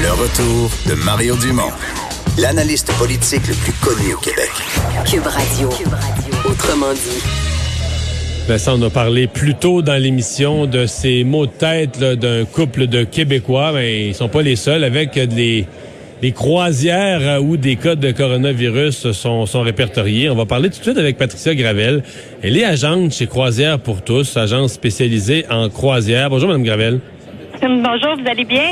Le retour de Mario Dumont, l'analyste politique le plus connu au Québec. Cube Radio. Autrement dit. Vincent, on a parlé plus tôt dans l'émission de ces mots de tête d'un couple de Québécois, mais ils sont pas les seuls, avec des, des croisières où des cas de coronavirus sont, sont répertoriés. On va parler tout de suite avec Patricia Gravel. Elle est agente chez Croisière pour tous, agence spécialisée en croisière. Bonjour, Mme Gravel. Bonjour, vous allez bien?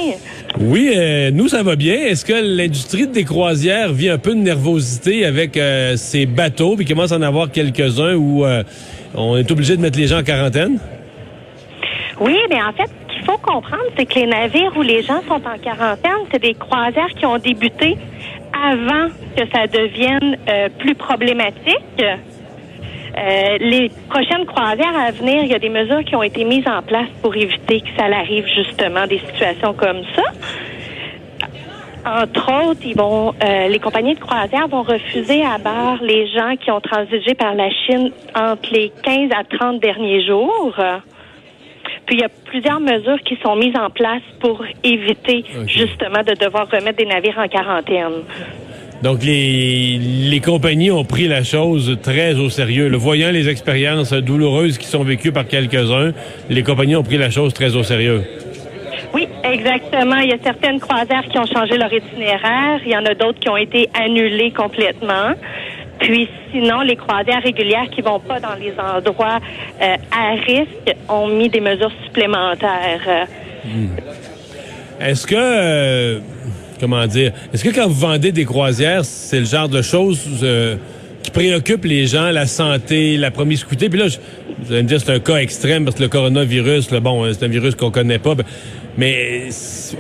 Oui, euh, nous, ça va bien. Est-ce que l'industrie des croisières vit un peu de nervosité avec euh, ces bateaux, puis commence à en avoir quelques-uns où euh, on est obligé de mettre les gens en quarantaine? Oui, mais en fait, ce qu'il faut comprendre, c'est que les navires où les gens sont en quarantaine, c'est des croisières qui ont débuté avant que ça devienne euh, plus problématique. Les prochaines croisières à venir, il y a des mesures qui ont été mises en place pour éviter que ça arrive justement des situations comme ça. Entre autres, ils vont, euh, les compagnies de croisière vont refuser à bord les gens qui ont transigé par la Chine entre les 15 à 30 derniers jours. Puis il y a plusieurs mesures qui sont mises en place pour éviter justement de devoir remettre des navires en quarantaine. Donc, les, les compagnies ont pris la chose très au sérieux. Le voyant les expériences douloureuses qui sont vécues par quelques-uns, les compagnies ont pris la chose très au sérieux. Exactement. Il y a certaines croisières qui ont changé leur itinéraire. Il y en a d'autres qui ont été annulées complètement. Puis sinon, les croisières régulières qui vont pas dans les endroits euh, à risque ont mis des mesures supplémentaires. Est-ce que, euh, comment dire, est-ce que quand vous vendez des croisières, c'est le genre de choses euh, qui préoccupent les gens, la santé, la promiscuité? Puis là, je- vous allez me dire c'est un cas extrême parce que le coronavirus, bon, c'est un virus qu'on connaît pas. ben, Mais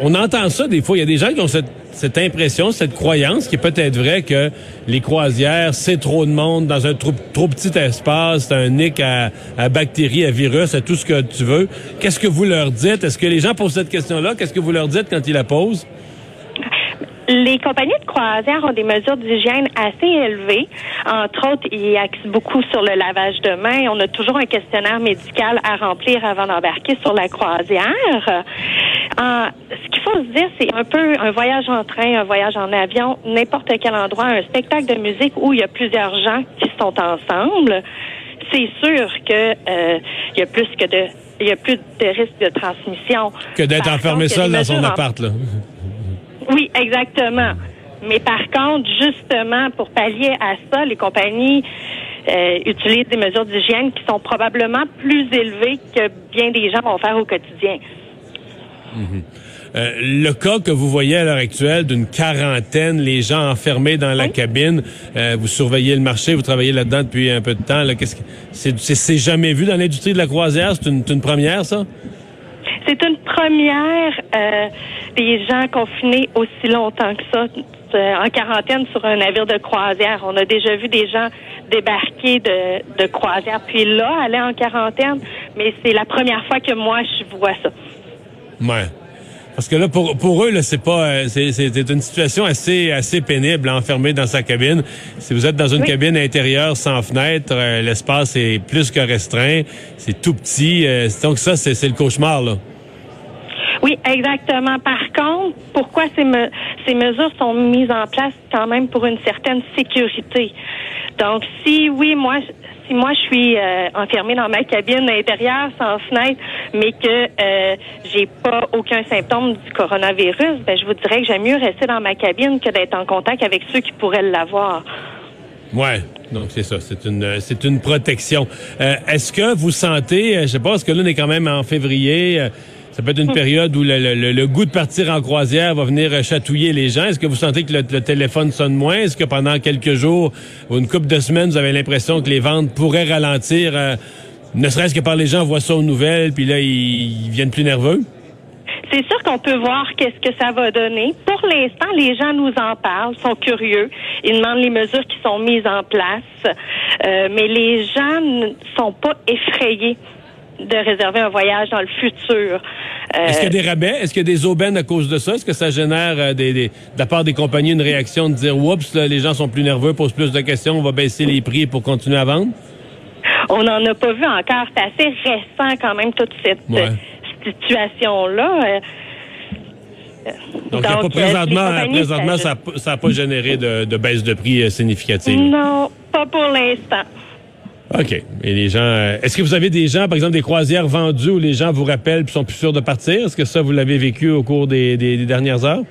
on entend ça des fois. Il y a des gens qui ont cette, cette impression, cette croyance qui est peut-être vrai que les croisières, c'est trop de monde dans un trop, trop petit espace, c'est un nick à, à bactéries, à virus, à tout ce que tu veux. Qu'est-ce que vous leur dites? Est-ce que les gens posent cette question-là? Qu'est-ce que vous leur dites quand ils la posent? Les compagnies de croisière ont des mesures d'hygiène assez élevées. Entre autres, ils axent beaucoup sur le lavage de mains. On a toujours un questionnaire médical à remplir avant d'embarquer sur la croisière. Euh, ce qu'il faut se dire, c'est un peu un voyage en train, un voyage en avion, n'importe quel endroit, un spectacle de musique où il y a plusieurs gens qui sont ensemble. C'est sûr que euh, il y a plus que de il y a plus de risque de transmission. Que d'être enfermé contre, seul dans son en- appart, là. oui, exactement. Mais par contre, justement, pour pallier à ça, les compagnies euh, utilisent des mesures d'hygiène qui sont probablement plus élevées que bien des gens vont faire au quotidien. Euh, le cas que vous voyez à l'heure actuelle d'une quarantaine, les gens enfermés dans la Oui. cabine, euh, vous surveillez le marché, vous travaillez là-dedans depuis un peu de temps. C'est, jamais vu dans l'industrie de la croisière C'est une, première, ça? C'est une première euh, des gens confinés aussi longtemps que ça en quarantaine sur un navire de croisière. On a déjà vu des gens débarquer de, de croisière puis là aller en quarantaine, mais c'est la première fois que moi je vois ça. Ouais. Parce que là, pour, pour eux, là, c'est pas, euh, c'est, une situation assez, assez pénible, enfermé dans sa cabine. Si vous êtes dans une Oui. cabine intérieure sans fenêtre, euh, l'espace est plus que restreint, c'est tout petit. euh, donc ça, c'est, c'est le cauchemar, là. Oui, exactement. Par contre, pourquoi ces, me- ces mesures sont mises en place quand même pour une certaine sécurité? Donc, si oui, moi, si moi je suis euh, enfermée dans ma cabine intérieure sans fenêtre, mais que euh, j'ai pas aucun symptôme du coronavirus, ben je vous dirais que j'aime mieux rester dans ma cabine que d'être en contact avec ceux qui pourraient l'avoir. Ouais, donc c'est ça, c'est une euh, c'est une protection. Euh, est-ce que vous sentez, euh, je sais pas, est-ce que là on est quand même en février, euh, ça peut être une période où le, le- le- goût de partir en croisière va venir chatouiller les gens. Est-ce que vous sentez que le, le téléphone sonne moins? Est-ce que pendant quelques jours ou une couple de semaines, vous avez l'impression que les ventes pourraient ralentir, euh, ne serait-ce que par les gens voient ça aux nouvelles, puis là ils, ils viennent plus nerveux C'est sûr qu'on peut voir qu'est-ce que ça va donner. Pour l'instant, les gens nous en parlent, sont curieux. Ils demandent les mesures qui sont mises en place. Euh, mais les gens ne sont pas effrayés de réserver un voyage dans le futur. Euh, Est-ce qu'il y a des rabais? Est-ce qu'il y a des aubaines à cause de ça? Est-ce que ça génère euh, des, des, de la part des compagnies une réaction de dire Oups, les gens sont plus nerveux, posent plus de questions, on va baisser les prix pour continuer à vendre? On n'en a pas vu encore. C'est assez récent quand même toute cette Ouais. situation-là. Euh, Donc, pas Donc, euh, présentement, présentement ça- n'a pas généré de, de baisse de prix euh, significative? Non, pas pour l'instant. OK. Et les gens. euh, Est-ce que vous avez des gens, par exemple, des croisières vendues où les gens vous rappellent et sont plus sûrs de partir? Est-ce que ça, vous l'avez vécu au cours des, des- des dernières heures?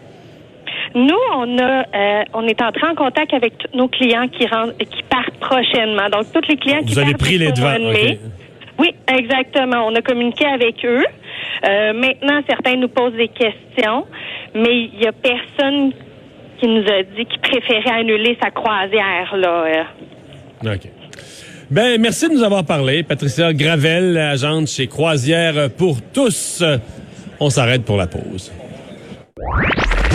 Nous, on a, euh, on est entré en contact avec tous nos clients qui rentrent, qui partent prochainement. Donc, tous les clients qui Vous avez partent pris les devants. de mai. OK. Oui, exactement. On a communiqué avec eux. Euh, maintenant, certains nous posent des questions, mais il y a personne qui nous a dit qu'il préférait annuler sa croisière là. euh. OK. Ben, merci de nous avoir parlé. Patricia Gravel, agente chez Croisière pour tous. On s'arrête pour la pause.